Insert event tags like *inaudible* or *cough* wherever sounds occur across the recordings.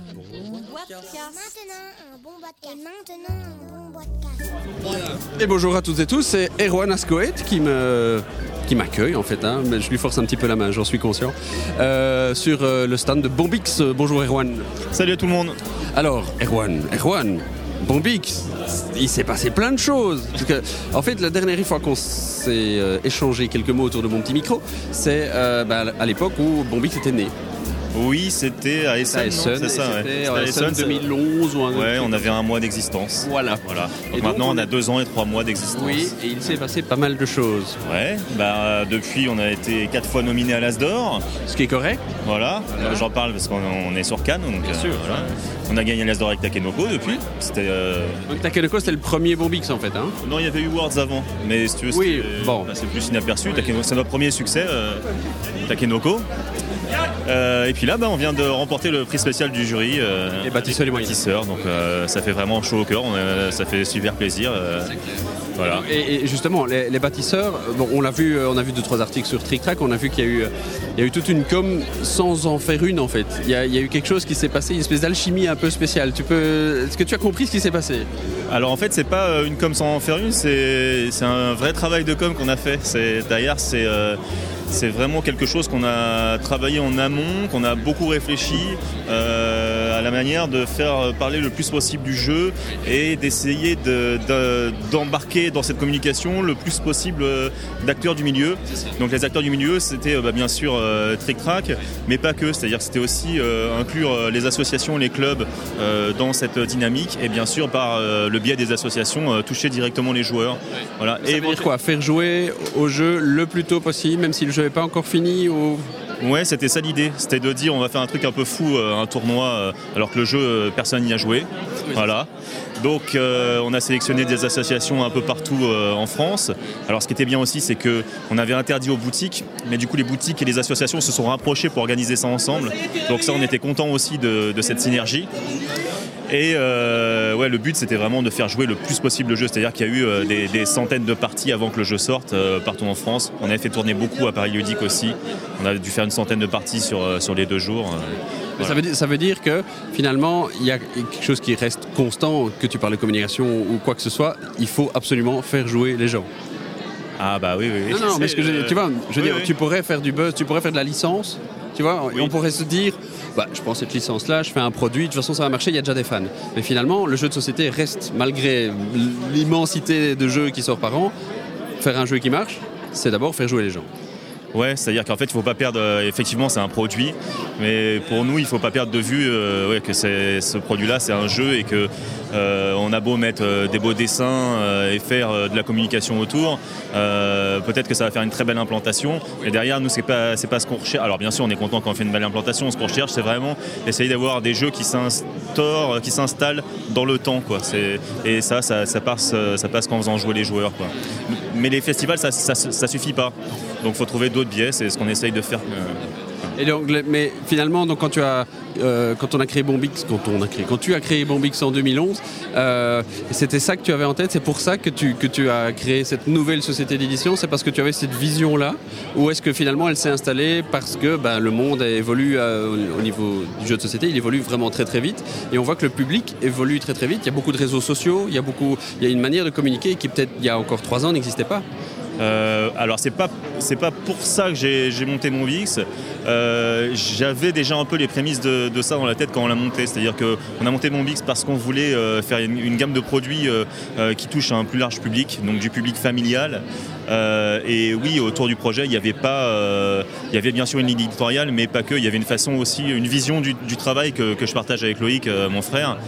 Maintenant un bon podcast. Et maintenant un bon podcast. Et bonjour à toutes et tous, c'est Erwan Ascoët qui me qui m'accueille en fait, hein, mais je lui force un petit peu la main, j'en suis conscient, euh, sur euh, le stand de Bombix. Bonjour Erwan. Salut à tout le monde. Alors Erwan, Erwan, Bombix, il s'est passé plein de choses. Parce que, en fait, la dernière fois qu'on s'est euh, échangé quelques mots autour de mon petit micro, c'est euh, bah, à l'époque où Bombix était né. Oui, c'était à Essen, À non Essen, c'est ça. c'était à Essen Essen, c'est- 2011 ou un Ouais, on avait un mois d'existence. Voilà. Voilà. Donc Et maintenant, on on a deux ans et trois mois d'existence. Oui, et il s'est passé pas mal de choses. Ouais. Bah euh, depuis, on a été quatre fois nominé à l'As d'Or. Ce qui est correct. Voilà. Euh, J'en parle parce qu'on on est sur Cannes. Donc, Bien euh, sûr, voilà. On a gagné l'As d'Or avec Takenoko depuis. C'était. euh, Donc Takenoko, c'était le premier Bombix en fait. Hein Non, il y avait eu Worlds avant, mais si tu veux, Oui, bon. bah, c'est plus inaperçu. Takenoko, c'est notre premier succès, euh, Takenoko. Euh, et puis là, bah, on vient de remporter le prix spécial du jury. euh, Les bâtisseurs Âge. bâtisseurs, donc euh, ça fait vraiment chaud au cœur. on ça fait super plaisir. voilà. Et, et justement, les, les bâtisseurs, bon, on l'a vu, on a vu deux trois articles sur Trick Track, on a vu qu'il y a eu, il y a eu toute une com sans en faire une en fait. Il y a, il y a eu quelque chose qui s'est passé, une espèce d'alchimie un peu spéciale. Tu peux, est-ce que tu as compris ce qui s'est passé? Alors en fait, c'est pas une com sans en faire une, c'est c'est un vrai travail de com qu'on a fait. C'est d'ailleurs c'est c'est vraiment quelque chose qu'on a travaillé en amont, qu'on a beaucoup réfléchi euh, la manière de faire parler le plus possible du jeu et d'essayer de- de- d'embarquer dans cette communication le plus possible euh, d'acteurs du milieu. Donc les acteurs du milieu, c'était euh, bah, bien sûr euh, Trick Track, mais pas que. C'est-à-dire que c'était aussi euh, inclure les associations, les clubs euh, dans cette dynamique et bien sûr par le biais des associations toucher directement les joueurs. Voilà. Ça Et veut dire quoi? Faire jouer au jeu le plus tôt possible, même si le jeu n'est pas encore fini ou... Ouais, c'était ça l'idée. C'était de dire on va faire un truc un peu fou, euh, un tournoi, euh, alors que le jeu, euh, personne n'y a joué. Voilà. Donc euh, on a sélectionné des associations un peu partout euh, en France. Alors ce qui était bien aussi, c'est que on avait interdit aux boutiques, mais du coup les boutiques et les associations se sont rapprochées pour organiser ça ensemble. Donc ça, on était content aussi de, de cette synergie. Et euh, ouais, le but c'était vraiment de faire jouer le plus possible le jeu. C'est-à-dire qu'il y a eu euh, des, des centaines de parties avant que le jeu sorte euh, partout en France. On avait fait tourner beaucoup à Paris Ludique aussi. On a dû faire une centaine de parties sur, sur les deux jours. Ça, veut dire, ça veut dire que finalement, il y a quelque chose qui reste constant, que tu parles de communication ou quoi que ce soit, il faut absolument faire jouer les gens. Ah bah oui, oui. oui. Non, non, mais ce que je, tu vois, je veux oui, dire, oui. tu pourrais faire du buzz, tu pourrais faire de la licence, tu vois, et on pourrait se dire, bah, je prends cette licence-là, je fais un produit, de toute façon ça va marcher, il y a déjà des fans. Mais finalement, le jeu de société reste, malgré l'immensité de jeux qui sortent par an, faire un jeu qui marche, c'est d'abord faire jouer les gens. Ouais, c'est-à-dire qu'en fait, il faut pas perdre. euh, effectivement, c'est un produit, mais pour nous, il faut pas perdre de vue euh, que ce produit-là, c'est un jeu et que euh, on a beau mettre des beaux dessins et faire de la communication autour, peut-être que ça va faire une très belle implantation. Et derrière, nous, c'est pas c'est pas ce qu'on recherche. Alors bien sûr, on est content quand on fait une belle implantation. Ce qu'on recherche, c'est vraiment essayer d'avoir des jeux qui s'instaurent, qui s'installent dans le temps, et ça, ça, passe, ça passe qu'en faisant jouer les joueurs. Mais les festivals, ça, ça suffit pas. Donc, faut trouver d'autres biais. C'est ce qu'on essaye de faire. Et donc, mais finalement, donc, quand, tu as, euh, quand on a créé Bombix, quand, on a créé, quand tu as créé Bombix en 2011, euh, c'était ça que tu avais en tête, c'est pour ça que tu, que tu as créé cette nouvelle société d'édition, c'est parce que tu avais cette vision-là, ou est-ce que finalement elle s'est installée parce que ben, le monde évolue euh, au niveau du jeu de société, il évolue vraiment très très vite, et on voit que le public évolue très très vite, il y a beaucoup de réseaux sociaux, il y a, beaucoup, il y a une manière de communiquer qui peut-être il y a encore trois ans n'existait pas. Euh, alors c'est pas c'est pas pour ça que j'ai monté mon VX. Euh, J'avais déjà un peu les prémices de, ça dans la tête quand on l'a monté. C'est-à-dire qu'on a monté mon VX parce qu'on voulait euh, faire une, gamme de produits qui touche à un plus large public, donc du public familial. Et oui, autour du projet, il y avait pas, il y avait bien sûr une ligne éditoriale, mais pas que. Il y avait une façon aussi, une vision du, travail que, que je partage avec Loïc, mon frère,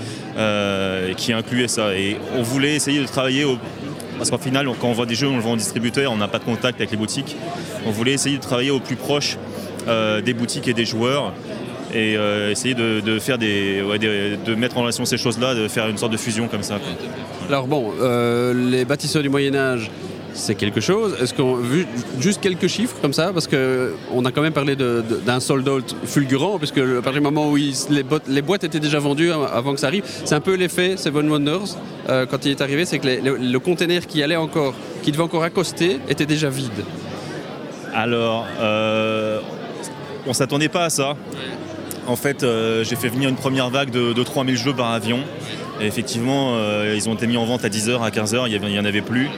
qui incluait ça. Et on voulait essayer de travailler au, parce qu'en final, quand on voit des jeux, on le vend en distributeur, on n'a pas de contact avec les boutiques. On voulait essayer de travailler au plus proche euh, des boutiques et des joueurs et euh, essayer de, mettre en relation ces choses-là, de faire une sorte de fusion comme ça. Alors bon, euh, les bâtisseurs du Moyen Âge, c'est quelque chose. Est-ce qu'on vu juste quelques chiffres comme ça parce que on a quand même parlé d'un sold out fulgurant puisque à partir du moment où les, boîtes, les boîtes étaient déjà vendues hein, avant que ça arrive, c'est un peu l'effet Seven Wonders euh, quand il est arrivé, c'est que les- le, le container qui allait encore, qui devait encore accoster, était déjà vide. Alors, euh, on s'attendait pas à ça. En fait, euh, j'ai fait venir une première vague de, de 3000 jeux par avion. Et effectivement, euh, ils ont été mis en vente à 10h, à 15h, il n'y en avait plus.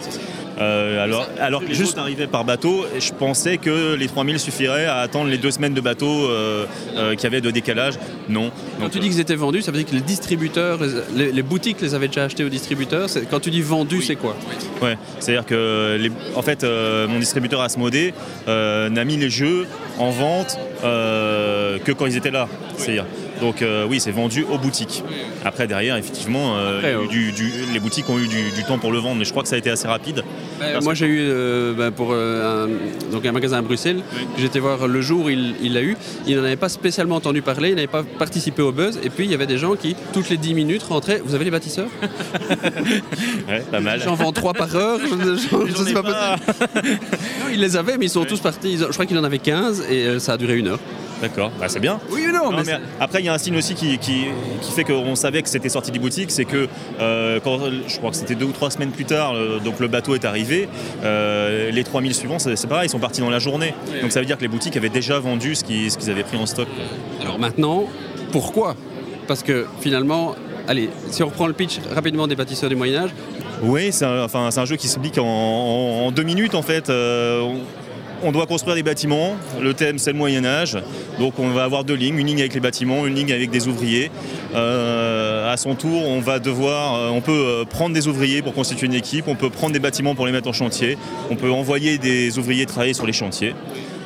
Euh, alors, alors que les Juste- arrivaient par bateau, je pensais que les 3000 suffiraient à attendre les deux semaines de bateau euh, euh, qu'il y avait de décalage. Non. Quand Donc, tu dis qu'ils étaient vendus, ça veut dire que les distributeurs, les, boutiques les avaient déjà achetés aux distributeurs. Quand tu dis vendus, c'est quoi Ouais, c'est-à-dire que les- en fait, euh, mon distributeur Asmodée euh, n'a mis les jeux en vente euh, que quand ils étaient là. C'est-à-dire, donc euh, oui, c'est vendu aux boutiques. Après derrière, effectivement, euh, Après, il euh, du- du- les boutiques ont eu du, du temps pour le vendre, mais je crois que ça a été assez rapide. Parce Moi, j'ai eu ben, pour un, donc un magasin à Bruxelles j'étais voir le jour où il il l'a eu. Il n'en avait pas spécialement entendu parler, il n'avait pas participé au buzz. Et puis, il y avait des gens qui, toutes les 10 minutes, rentraient. Vous avez les bâtisseurs? *laughs* Ouais, pas mal. J'en vends 3 par heure. Je, *laughs* ai sais pas pas. Non, ils les avaient, mais ils sont tous partis. Je crois qu'il en avait 15 et ça a duré une heure. D'accord, bah, c'est bien. Oui, non, Non, mais après, il y a un signe aussi qui, qui- qui fait qu'on savait que c'était sorti des boutiques, c'est que euh, quand, je crois que c'était deux ou trois semaines plus tard, euh, donc le bateau est arrivé, euh, les 3000 suivants, c'est pareil, ils sont partis dans la journée. donc ça veut dire que les boutiques avaient déjà vendu ce qu'ils avaient pris en stock. Alors maintenant, pourquoi? Parce que finalement, allez, si on reprend le pitch rapidement des bâtisseurs du Moyen-Âge, Oui, c'est un, enfin, c'est un jeu qui s'explique en, en- en deux minutes en fait. Euh, on, doit construire des bâtiments. Le thème c'est le Moyen Âge. Donc on va avoir deux lignes, une ligne avec les bâtiments, une ligne avec des ouvriers. Euh, à son tour, on va devoir, euh, on peut euh, prendre des ouvriers pour constituer une équipe. On peut prendre des bâtiments pour les mettre en chantier. On peut envoyer des ouvriers travailler sur les chantiers.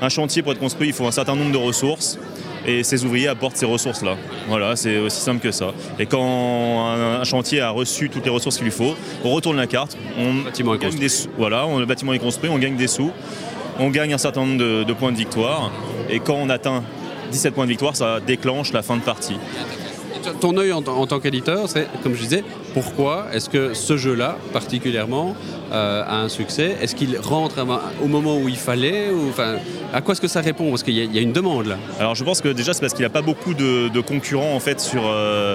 Un chantier pour être construit, il faut un certain nombre de ressources. Et ces ouvriers apportent ces ressources-là. Voilà, c'est aussi simple que ça. Et quand un, un chantier a reçu toutes les ressources qu'il lui faut, on retourne la carte, on bâtiment gagne construit. des sous. Voilà, on- le bâtiment est construit, on gagne des sous, on gagne un certain nombre de, de points de victoire. Et quand on atteint 17 points de victoire, ça déclenche la fin de partie. ton œil en, en tant qu'éditeur, c'est, comme je disais, pourquoi est-ce que ce jeu-là, particulièrement, euh, a un succès? Est-ce qu'il rentre au moment où il fallait ou, enfin, À quoi est-ce que ça répond? Parce qu'il y, a- il y a une demande là. Alors je pense que déjà c'est parce qu'il n'y a pas beaucoup de, de concurrents en fait sur, euh,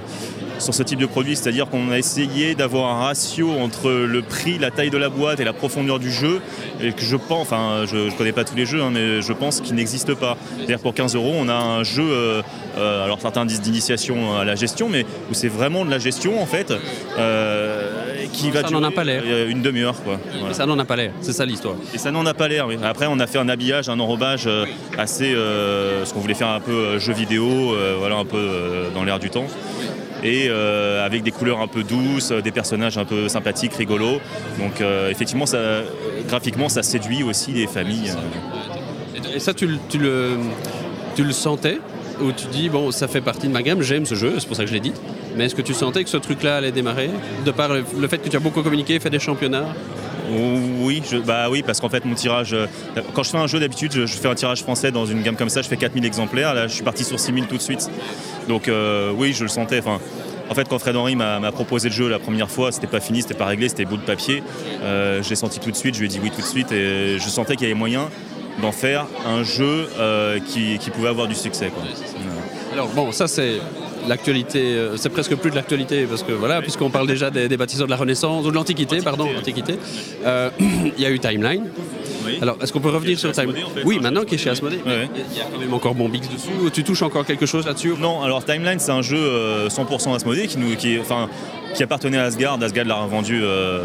sur ce type de produit, c'est-à-dire qu'on a essayé d'avoir un ratio entre le prix, la taille de la boîte et la profondeur du jeu, et que je pense, enfin je ne connais pas tous les jeux, hein, mais je pense qu'il n'existe pas. C'est-à-dire pour 15 euros on a un jeu, euh, euh, alors certains disent d'initiation à la gestion, mais où c'est vraiment de la gestion en fait, euh, qui va Ça n'en a durer pas l'air. euh, une demi-heure quoi. Voilà. Ça n'en a pas l'air, c'est ça l'histoire. Et ça n'en a pas l'air. oui. Après, on a fait un habillage, un enrobage assez, ce qu'on voulait faire un peu jeu vidéo, voilà, un peu dans l'air du temps. Et euh, avec des couleurs un peu douces, euh, des personnages un peu sympathiques, rigolos. Donc euh, effectivement, ça, graphiquement, ça séduit aussi les familles. Et ça, tu, le- tu le, tu le sentais Ou tu dis, bon, ça fait partie de ma gamme, j'aime ce jeu, c'est pour ça que je l'ai dit. Mais est-ce que tu sentais que ce truc-là allait démarrer De par le, le fait que tu as beaucoup communiqué, fait des championnats? Oui, je- bah oui, parce qu'en fait mon tirage, euh, quand je fais un jeu d'habitude, je, je fais un tirage français dans une gamme comme ça, je fais 4000 exemplaires, là je suis parti sur 6000 tout de suite. Donc euh, oui, je le sentais. Enfin, en fait, quand Fred Henry m'a proposé le jeu la première fois, c'était pas fini, c'était pas réglé, c'était bout de papier. Euh, je l'ai senti tout de suite, je lui ai dit oui tout de suite, et je sentais qu'il y avait moyen d'en faire un jeu euh, qui, qui pouvait avoir du succès. Quoi. Alors bon, ça c'est l'actualité, euh, c'est presque plus de l'actualité parce que voilà, puisqu'on parle déjà des, des bâtisseurs de la Renaissance ou de l'Antiquité, pardon, Antiquité. Euh, *clears throat* Il y a eu Timeline. Oui. Alors, est-ce qu'on peut revenir sur en fait, Oui, hein, maintenant qui est chez ouais. Il y a quand même encore Bombix dessus. Ou tu touches encore quelque chose là-dessus? Non, alors Timeline, c'est un jeu euh, 100% Asmodée qui, nous, qui, est- enfin, qui appartenait à Asgard. Asgard l'a revendu euh,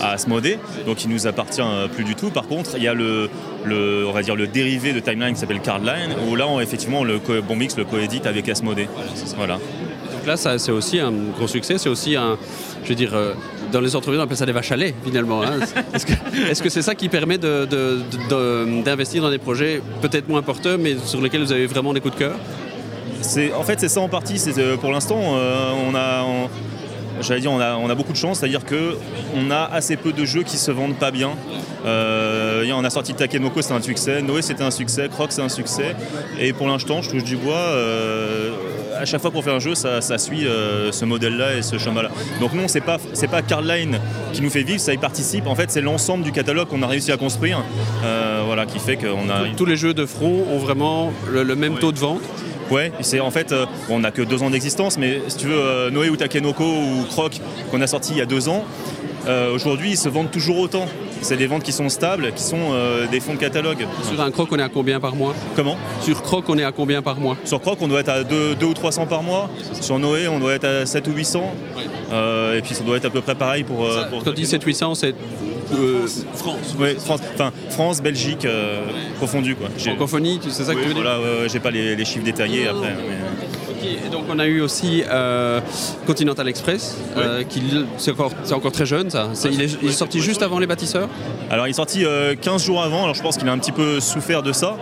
à Asmodée, donc il nous appartient euh, plus du tout. Par contre, il y a le, le, on va dire le dérivé de Timeline qui s'appelle Cardline, où là, on, effectivement, le Bombix le coédite avec Asmodée. Voilà. Donc là, c'est aussi un gros succès. C'est aussi un, je veux dire, euh, dans les entreprises, on appelle ça des vaches à lait, finalement. hein. *laughs* Est-ce que c'est ça qui permet d'investir dans des projets peut-être moins porteurs, mais sur lesquels vous avez vraiment des coups de cœur? C'est, en fait, c'est ça en partie. C'est, euh, pour l'instant, euh, on a, j'allais dire, on a, beaucoup de chance, c'est-à-dire que on a assez peu de jeux qui se vendent pas bien. Euh, on a sorti Takenoko, c'était un succès. Noé, c'était un succès. Croc, c'est un succès. Et pour l'instant, je touche du bois. À chaque fois qu'on fait un jeu, ça, ça suit euh, ce modèle-là et ce chemin-là. Donc non, c'est pas, c'est pas Cardline qui nous fait vivre, ça y participe. En fait, c'est l'ensemble du catalogue qu'on a réussi à construire, euh, voilà, qui fait qu'on a Tous les jeux de front ont vraiment le, le même taux de vente. Ouais, c'est en fait, euh, on n'a que deux ans d'existence, mais si tu veux, euh, Noé ou Takenoko ou Croc qu'on a sorti il y a deux ans, euh, aujourd'hui ils se vendent toujours autant. C'est des ventes qui sont stables, qui sont euh, des fonds de catalogue. Sur un croc, on est à combien par mois? Comment? Sur croc, on est à combien par mois? Sur Croc, on doit être à 2, ou 300 par mois. Sur Noé, on doit être à 7 ou 800. Euh, et puis ça doit être à peu près pareil pour. euh, pour Quand tu dis 700-800, c'est euh, France. Ouais, France, enfin, France, Belgique, euh, confondu quoi. Francophonie, tu- c'est ça que Oui, tu veux dire? voilà, ouais, ouais, j'ai pas les, les chiffres détaillés après. mais- Donc on a eu aussi euh, Continental Express, euh, qui c'est encore, très jeune ça. C'est- il, est, il est sorti juste avant les bâtisseurs. Alors il est sorti euh, 15 jours avant, alors je pense qu'il a un petit peu souffert de ça,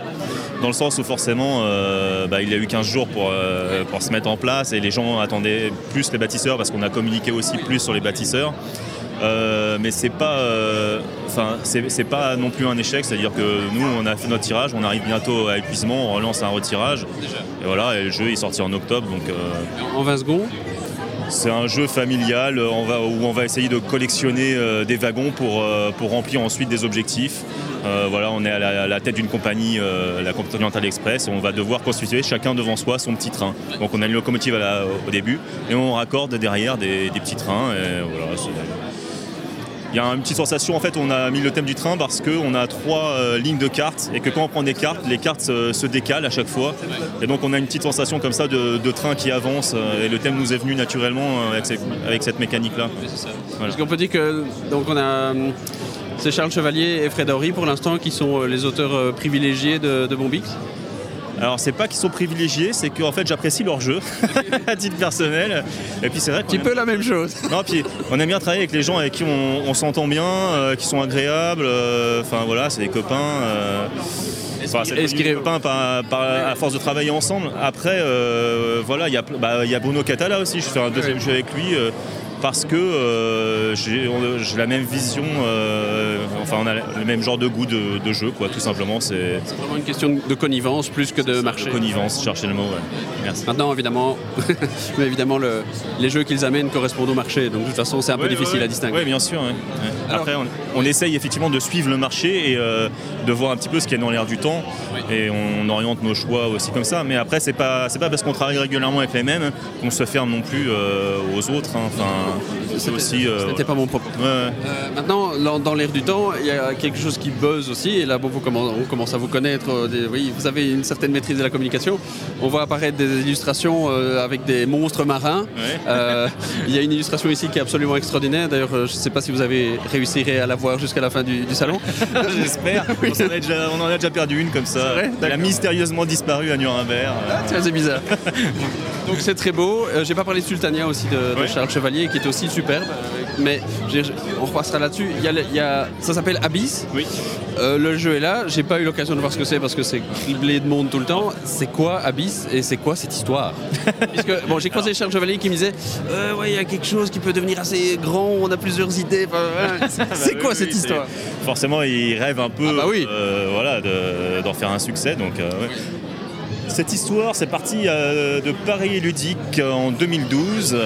dans le sens où forcément euh, bah, il a eu 15 jours pour, euh, pour se mettre en place et les gens attendaient plus les bâtisseurs parce qu'on a communiqué aussi plus sur les bâtisseurs. Euh, mais c'est pas, euh, enfin c'est c'est pas non plus un échec, c'est-à-dire que nous on a fait notre tirage, on arrive bientôt à épuisement, on relance un retirage, et voilà, et le jeu est sorti en octobre, donc euh, En 20 secondes. c'est un jeu familial on va, où on va essayer de collectionner euh, des wagons pour, euh, pour remplir ensuite des objectifs. Euh, voilà, on est à la, à la tête d'une compagnie, la Continental Express, et on va devoir constituer chacun devant soi son petit train. Donc on a une locomotive à la- au début et on raccorde derrière des, des petits trains. Et voilà, c'est- il y a une petite sensation, en fait, on a mis le thème du train parce qu'on a trois euh, lignes de cartes et que quand on prend des cartes, les cartes se, se décalent à chaque fois. Et donc on a une petite sensation comme ça de, de train qui avance euh, et le thème nous est venu naturellement euh, avec, ces- avec cette mécanique-là. Parce qu'on peut dire que donc on a c'est Charles Chevalier et Fred Horry pour l'instant qui sont euh, les auteurs euh, privilégiés de, de Bombix. Alors c'est pas qu'ils sont privilégiés, c'est qu'en fait j'apprécie leur jeu *laughs* à titre personnel. Et puis c'est vrai Un petit peu la même chose. *laughs* Non, puis on aime bien travailler avec les gens avec qui on, on s'entend bien, euh, qui sont agréables. euh, Enfin voilà, c'est des copains. euh, enfin, c'est est-ce qu'il copains par- par- à force de travailler ensemble. Après, euh, voilà, il y, a, bah, y a Bruno Catala aussi. Je fais un deuxième jeu avec lui. euh, parce que euh, j'ai la même vision, euh, enfin on a le même genre de goût de, de jeu, quoi, tout simplement. C'est vraiment une question de connivence plus que de marché. connivence, chercher le mot. ouais. Merci. Maintenant, évidemment, *laughs* mais évidemment le- les jeux qu'ils amènent correspondent au marché. Donc de toute façon, c'est un peu Ouais, difficile à distinguer. Oui, bien sûr. Alors- Après, on, on essaye effectivement de suivre le marché et euh, de voir un petit peu ce qu'il y a dans l'air du temps. Et on oriente nos choix aussi comme ça. Mais après, c'est pas, pas parce qu'on travaille régulièrement avec les mêmes qu'on se ferme non plus aux autres. hein. Enfin, c'est aussi. euh, Ce n'était pas mon propos. ouais, ouais. Euh, maintenant, dans, dans l'air du temps, il y a quelque chose qui buzz aussi. Et là, bon, vous commen- on commence à vous connaître. euh, des- oui, vous avez une certaine maîtrise de la communication. On voit apparaître des illustrations euh, avec des monstres marins. Ouais. Euh, il y a une illustration ici qui est absolument extraordinaire. D'ailleurs, euh, je ne sais pas si vous avez réussi à la voir jusqu'à la fin du, du salon. *laughs* J'espère. *laughs* on, en a déjà, on en a déjà perdu une comme ça. Elle a mystérieusement disparu à Nuremberg. Ah, tiens, c'est bizarre. *laughs* Donc c'est très beau. Euh, J'ai pas parlé de Sultania aussi de, de Ouais. Charles Chevalier qui est aussi superbe. Euh, Mais on repassera là-dessus. Il y a le- il y a- ça s'appelle Abyss. Oui. Euh, le jeu est là. J'ai pas eu l'occasion de voir ce que c'est parce que c'est criblé de monde tout le temps. C'est quoi Abyss et c'est quoi cette histoire *laughs* Puisque bon, j'ai croisé Charles Chevalier qui me disait euh, ouais, il y a quelque chose qui peut devenir assez grand. On a plusieurs idées. Enfin. C'est *laughs* Bah c'est oui, quoi oui, cette histoire? Forcément, il rêve un peu Ah bah oui. voilà, de- d'en faire un succès. Donc, ouais. Cette histoire, c'est parti euh, de Paris Ludique en 2012,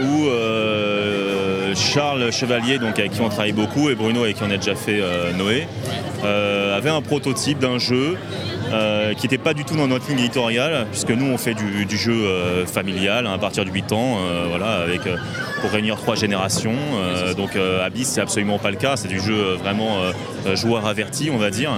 où euh, Charles Chevalier, donc avec qui on travaille beaucoup, et Bruno, avec qui on a déjà fait euh, Noé, avait un prototype d'un jeu euh, qui n'était pas du tout dans notre ligne éditoriale, puisque nous, on fait du, du jeu euh, familial hein, à partir de 8 ans, euh, voilà, avec, pour réunir trois générations. Donc Abyss, c'est absolument pas le cas, c'est du jeu vraiment joueur averti, on va dire.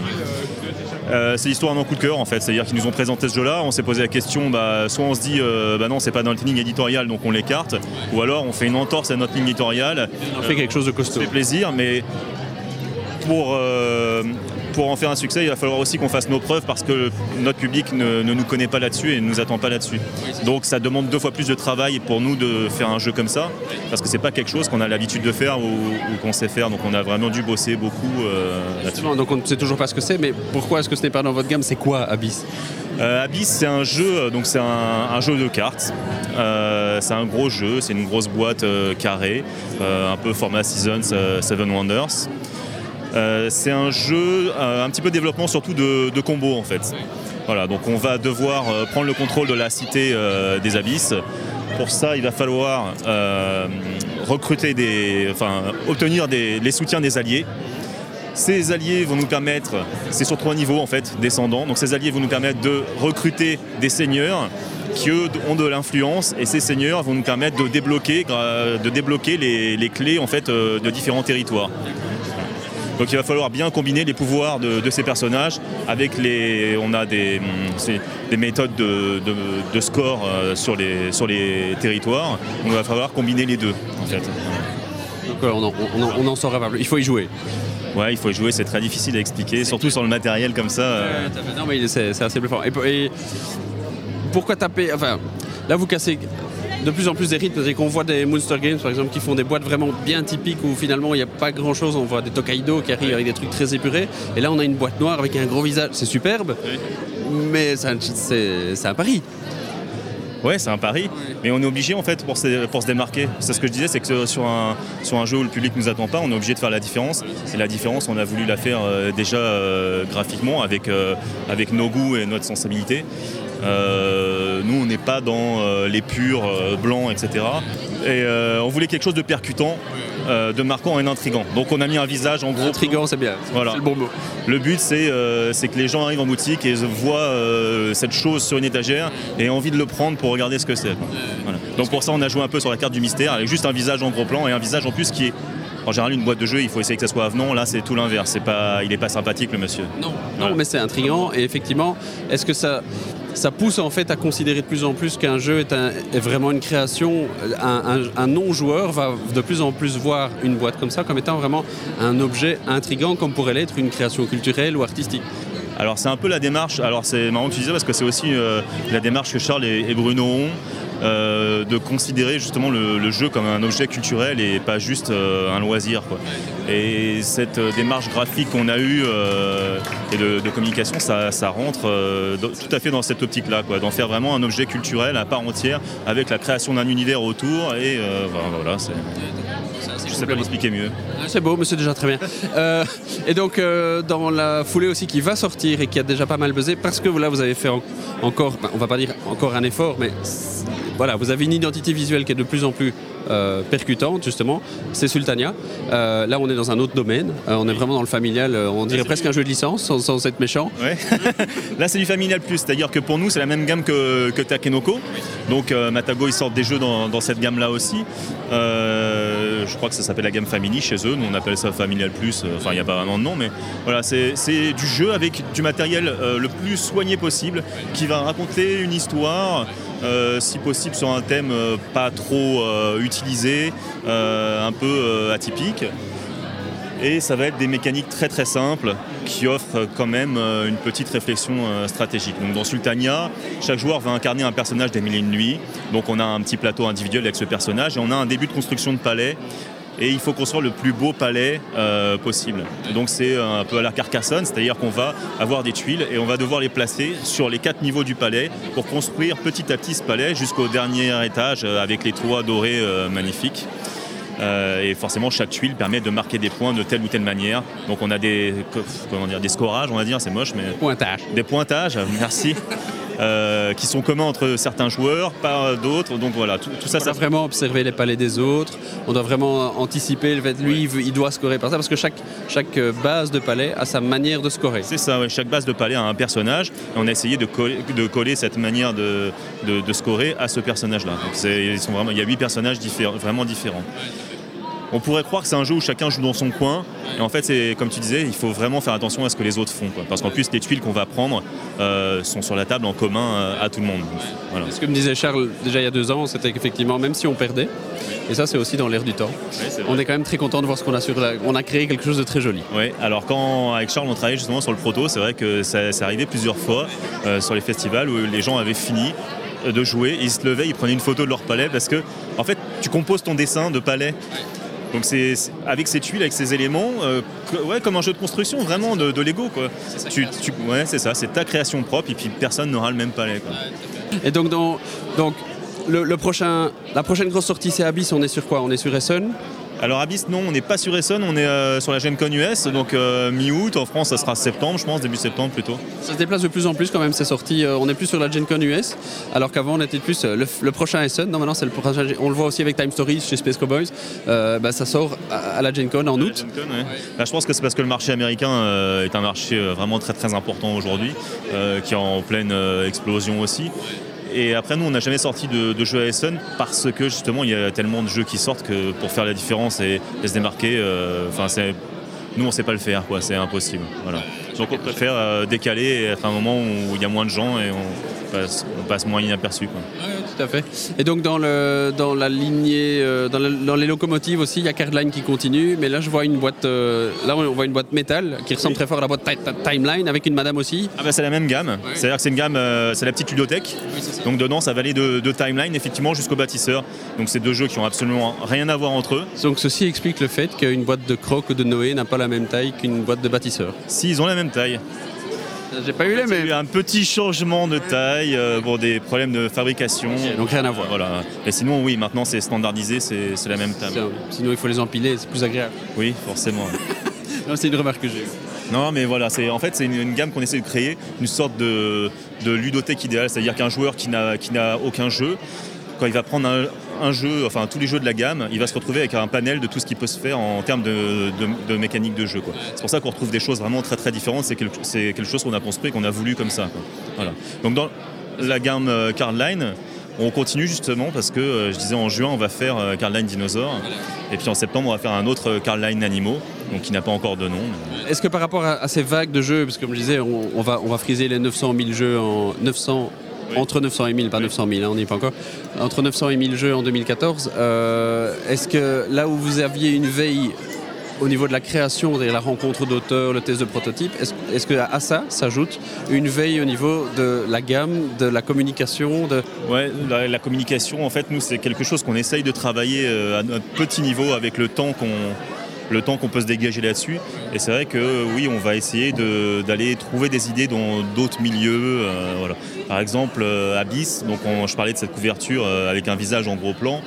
C'est l'histoire d'un coup de cœur en fait, c'est-à-dire qu'ils nous ont présenté ce jeu-là, on s'est posé la question, bah, soit on se dit, bah non, c'est pas dans notre ligne éditoriale, donc on l'écarte, ou alors on fait une entorse à notre ligne éditoriale, On fait quelque chose de costaud. ça fait plaisir, mais pour, euh, pour en faire un succès, il va falloir aussi qu'on fasse nos preuves parce que notre public ne, ne nous connaît pas là-dessus et ne nous attend pas là-dessus. Donc ça demande deux fois plus de travail pour nous de faire un jeu comme ça, parce que c'est pas quelque chose qu'on a l'habitude de faire ou, ou qu'on sait faire. Donc on a vraiment dû bosser beaucoup euh, là-dessus. Donc on ne sait toujours pas ce que c'est, mais pourquoi est-ce que ce n'est pas dans votre gamme? C'est quoi Abyss? Euh, Abyss, c'est un jeu, euh, donc c'est un, un jeu de cartes. Euh, c'est un gros jeu, c'est une grosse boîte euh, carrée, un peu format Seasons Seven Wonders. Euh, c'est un jeu, euh, un petit peu développement surtout de, de combos en fait. Voilà, donc on va devoir euh, prendre le contrôle de la cité des abysses. Pour ça, il va falloir recruter des, enfin, obtenir des, les soutiens des alliés. Ces alliés vont nous permettre, c'est sur trois niveaux en fait, descendants, donc ces alliés vont nous permettre de recruter des seigneurs qui eux ont de l'influence et ces seigneurs vont nous permettre de débloquer, de débloquer les, les clés en fait de différents territoires. Donc il va falloir bien combiner les pouvoirs de, ces personnages avec les. On a des, hum, des méthodes de, de, score euh, sur les, sur les territoires. Donc il va falloir combiner les deux en fait. Donc on en, on, en, saura pas plus. Il faut y jouer. Ouais, il faut y jouer, c'est très difficile à expliquer, surtout sur le matériel comme ça. Euh. non, mais c'est assez bluffant. Et, et pourquoi taper Enfin, là vous cassez de plus en plus des rythmes. Et qu'on voit des Monster Games, par exemple, qui font des boîtes vraiment bien typiques où finalement il n'y a pas grand chose. On voit des Tokaido qui arrivent avec des trucs très épurés. Et là, on a une boîte noire avec un gros visage. C'est superbe, mais c'est un pari. Ouais, c'est un pari, mais on est obligé en fait pour se, pour se démarquer. C'est ce que je disais, c'est que sur un, sur un jeu où le public ne nous attend pas, on est obligé de faire la différence. Et la différence, on a voulu la faire euh, déjà euh, graphiquement avec, euh, avec nos goûts et notre sensibilité. Euh, nous, on n'est pas dans euh, les purs euh, blancs, etc. Et on voulait quelque chose de percutant, de marquant et intrigant. Donc on a mis un visage en gros. Intrigant, c'est bien. Voilà. C'est le bon mot. Le but, c'est que les gens arrivent en boutique et voient cette chose sur une étagère et aient envie de le prendre pour regarder ce que c'est. Donc pour ça, on a joué un peu sur la carte du mystère avec juste un visage en gros plan et un visage en plus qui est en général, une boîte de jeu, il faut essayer que ça soit avenant. Là, c'est tout l'inverse. C'est pas, il n'est pas sympathique, le monsieur. Non, non mais c'est intriguant. Et effectivement, est-ce que ça, ça pousse en fait à considérer de plus en plus qu'un jeu est, vraiment une création. Un, non-joueur va de plus en plus voir une boîte comme ça comme étant vraiment un objet intrigant, comme pourrait l'être une création culturelle ou artistique. Alors c'est un peu la démarche, alors c'est marrant que tu disais parce que c'est aussi euh, la démarche que Charles et Bruno ont. Euh, de considérer justement le, jeu comme un objet culturel et pas juste euh, un loisir. Et cette euh, démarche graphique qu'on a eue et de, communication, ça, rentre tout à fait dans cette optique-là, d'en faire vraiment un objet culturel à part entière avec la création d'un univers autour. Et voilà, c'est. Sais pas l'expliquer mieux. C'est beau, mais c'est déjà très bien. et donc, dans la foulée aussi qui va sortir et qui a déjà pas mal buzzé, parce que là, vous avez fait encore, on va pas dire encore un effort, mais voilà, vous avez une identité visuelle qui est de plus en plus euh, percutante, justement. C'est Sultania. Euh, là, on est dans un autre domaine. Euh, on est vraiment dans le familial. on dirait presque un jeu de licence, sans, être méchant. *laughs* là, c'est du familial plus. C'est-à-dire que pour nous, c'est la même gamme que, que Takenoko. Donc, Matago, ils sortent des jeux dans, cette gamme-là aussi. Je crois que ça s'appelle la gamme Family chez eux. Nous, on appelle ça familial plus. Enfin, il n'y a pas vraiment de nom, mais voilà, c'est du jeu avec du matériel le plus soigné possible qui va raconter une histoire. Euh, si possible sur un thème euh, pas trop euh, utilisé, un peu atypique. Et ça va être des mécaniques très très simples qui offrent quand même une petite réflexion stratégique. Donc dans Sultania, chaque joueur va incarner un personnage des mille et nuits. Donc on a un petit plateau individuel avec ce personnage et on a un début de construction de palais et il faut construire le plus beau palais euh, possible. Donc c'est un peu à la Carcassonne, c'est-à-dire qu'on va avoir des tuiles et on va devoir les placer sur les quatre niveaux du palais pour construire petit à petit ce palais jusqu'au dernier étage euh, avec les toits dorés euh, magnifiques. Et forcément, chaque tuile permet de marquer des points de telle ou telle manière. Donc, on a des, comment dire, des scorages, on va dire, c'est moche, mais. Pointages. Des pointages, *laughs* merci. Euh, qui sont communs entre certains joueurs, pas d'autres. Donc voilà, tout, ça. On doit vraiment observer les palais des autres. On doit vraiment anticiper le fait lui, il doit scorer par ça, parce que chaque, chaque base de palais a sa manière de scorer. C'est ça, chaque base de palais a un personnage. Et on a essayé de coller, de coller cette manière de, de, scorer à ce personnage-là. il y a huit personnages vraiment différents on pourrait croire que c'est un jeu où chacun joue dans son coin. Et en fait, c'est comme tu disais, il faut vraiment faire attention à ce que les autres font. Parce qu'en plus, les tuiles qu'on va prendre euh, sont sur la table en commun euh, à tout le monde. Ce que me disait Charles déjà il y a deux ans, c'était qu'effectivement, même si on perdait, et ça c'est aussi dans l'air du temps, on est quand même très content de voir ce qu'on a sur la... On a créé quelque chose de très joli. Oui, alors quand avec Charles on travaillait justement sur le proto, c'est vrai que ça, ça arrivait plusieurs fois euh, sur les festivals où les gens avaient fini de jouer, ils se levaient, ils prenaient une photo de leur palais parce que en fait tu composes ton dessin de palais donc c'est avec ces tuiles, avec ces éléments, euh, ouais, comme un jeu de construction, vraiment de, Lego. Quoi. Tu, ouais, c'est ça, c'est ta création propre et puis personne n'aura le même palais. Et donc, dans, donc le, prochain, la prochaine grosse sortie c'est Abyss, on est sur quoi? On est sur Essen? Alors Abyss, non, on n'est pas sur Essonne, on est euh, sur la Gen Con US, donc euh, mi-août. En France, ça sera septembre, je pense, début septembre plutôt. Ça se déplace de plus en plus quand même, c'est sorti. Euh, on est plus sur la Gen Con US, alors qu'avant on était plus le, prochain Essonne. Non, maintenant c'est le prochain. On le voit aussi avec Time Stories chez Space Cowboys. Bah, ça sort à, la Gen Con en août. Bah, je pense que c'est parce que le marché américain est un marché vraiment très très important aujourd'hui, qui est en pleine explosion aussi. Et après, nous, on n'a jamais sorti de, de jeu ASN parce que justement, il y a tellement de jeux qui sortent que pour faire la différence et, se démarquer, euh, Nous, on sait pas le faire. C'est impossible. Voilà. Donc, on préfère euh, décaler et être à un moment où il y a moins de gens et on passe, on passe moins inaperçu, quoi. Tout à fait. Et donc dans, le, dans la lignée, euh, dans, la- dans les locomotives aussi, il y a Cardline qui continue, mais là je vois une boîte, euh, là on voit une boîte métal qui ressemble très fort à la boîte Ti- Ti- Timeline avec une madame aussi. Ah bah, c'est la même gamme, c'est-à-dire que c'est une gamme, c'est la petite ludothèque. Donc dedans, ça va aller de, de Timeline effectivement jusqu'au bâtisseur. Donc c'est deux jeux qui ont absolument rien à voir entre eux. Donc ceci explique le fait qu'une boîte de croc ou de Noé n'a pas la même taille qu'une boîte de bâtisseur. Si ils ont la même taille. J'ai pas eu les Il y a eu un petit changement de taille euh, pour des problèmes de fabrication. Donc rien à voir. Voilà. Et sinon, oui, maintenant c'est standardisé, c'est c'est la même table. Sinon il faut les empiler, c'est plus agréable. Oui, forcément. *laughs* Non, C'est une remarque que j'ai eue. Non, mais voilà, c'est en fait c'est une, une gamme qu'on essaie de créer, une sorte de, de ludothèque idéale, c'est-à-dire qu'un joueur qui n'a qui n'a aucun jeu, quand il va prendre un, un jeu, enfin tous les jeux de la gamme, il va se retrouver avec un panel de tout ce qui peut se faire en termes de, de- de mécanique de jeu. C'est pour ça qu'on retrouve des choses vraiment très très différentes. C'est quelque, quelque chose qu'on a construit, qu'on a voulu comme ça. quoi. Voilà. Donc dans la gamme euh, Cardline. On continue justement parce que euh, je disais en juin on va faire euh, Cardline Dinosaur et puis en septembre on va faire un autre Cardline Animaux donc qui n'a pas encore de nom. mais- Est-ce que par rapport à, à ces vagues de jeux, parce que comme je disais, on, on va, on va friser les 900 000 jeux en 900 entre 900 et 1000, pas 900 000, hein, on n'y est pas encore. Entre 900 et 1000 jeux en 2014. euh, Est-ce que là où vous aviez une veille au niveau de la création, la rencontre d'auteurs, le test de prototype, est-ce est-ce que à ça s'ajoute une veille au niveau de la gamme, de la communication, de Ouais, la, la communication, en fait, nous, c'est quelque chose qu'on essaye de travailler euh, à notre petit niveau avec le temps qu'on le temps qu'on peut se dégager là-dessus. Et c'est vrai que oui, on va essayer de- d'aller trouver des idées dans d'autres milieux. euh, voilà. Par exemple, euh, Abyss, donc on- je parlais de cette couverture euh, avec un visage en gros plan.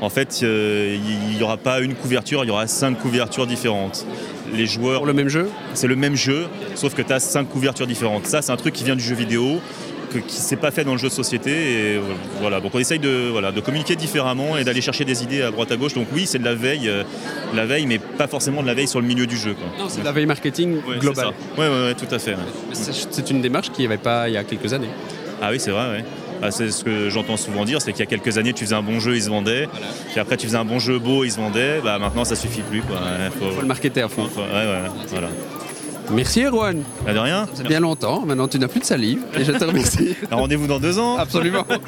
En fait, il n'y aura pas une couverture, il y aura cinq couvertures différentes. Les joueurs pour le même jeu? C'est le même jeu, sauf que tu as cinq couvertures différentes. Ça, c'est un truc qui vient du jeu vidéo, que, qui s'est pas fait dans le jeu de société. Et voilà. Donc on essaye de, voilà, de communiquer différemment et d'aller chercher des idées à droite à gauche. Donc oui, c'est de la veille, euh, la veille, mais pas forcément de la veille sur le milieu du jeu. quoi. Non, c'est de la veille marketing Ouais, globale. Oui, ouais, ouais, tout à fait. C'est une démarche qu'il n'y avait pas il y a quelques années. Ah oui, c'est vrai. Ah, c'est ce que j'entends souvent dire, c'est qu'il y a quelques années, tu faisais un bon jeu, il se vendait. Puis après, tu faisais un bon jeu beau, il se vendait. Bah, maintenant, ça suffit plus. Quoi. Ouais, faut- Il faut le marketer à fond. faut- ouais, ouais, voilà. Merci Erwan. Ah, de rien. C'est bien longtemps, maintenant tu n'as plus de salive et je te remercie. *laughs* Un Rendez-vous dans deux ans. Absolument. Vous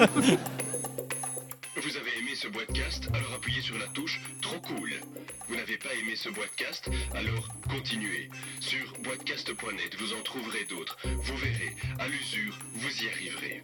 avez aimé ce podcast Alors appuyez sur la touche Trop cool. Vous n'avez pas aimé ce podcast Alors continuez. Sur boitcast.net, vous en trouverez d'autres. Vous verrez, à l'usure, vous y arriverez.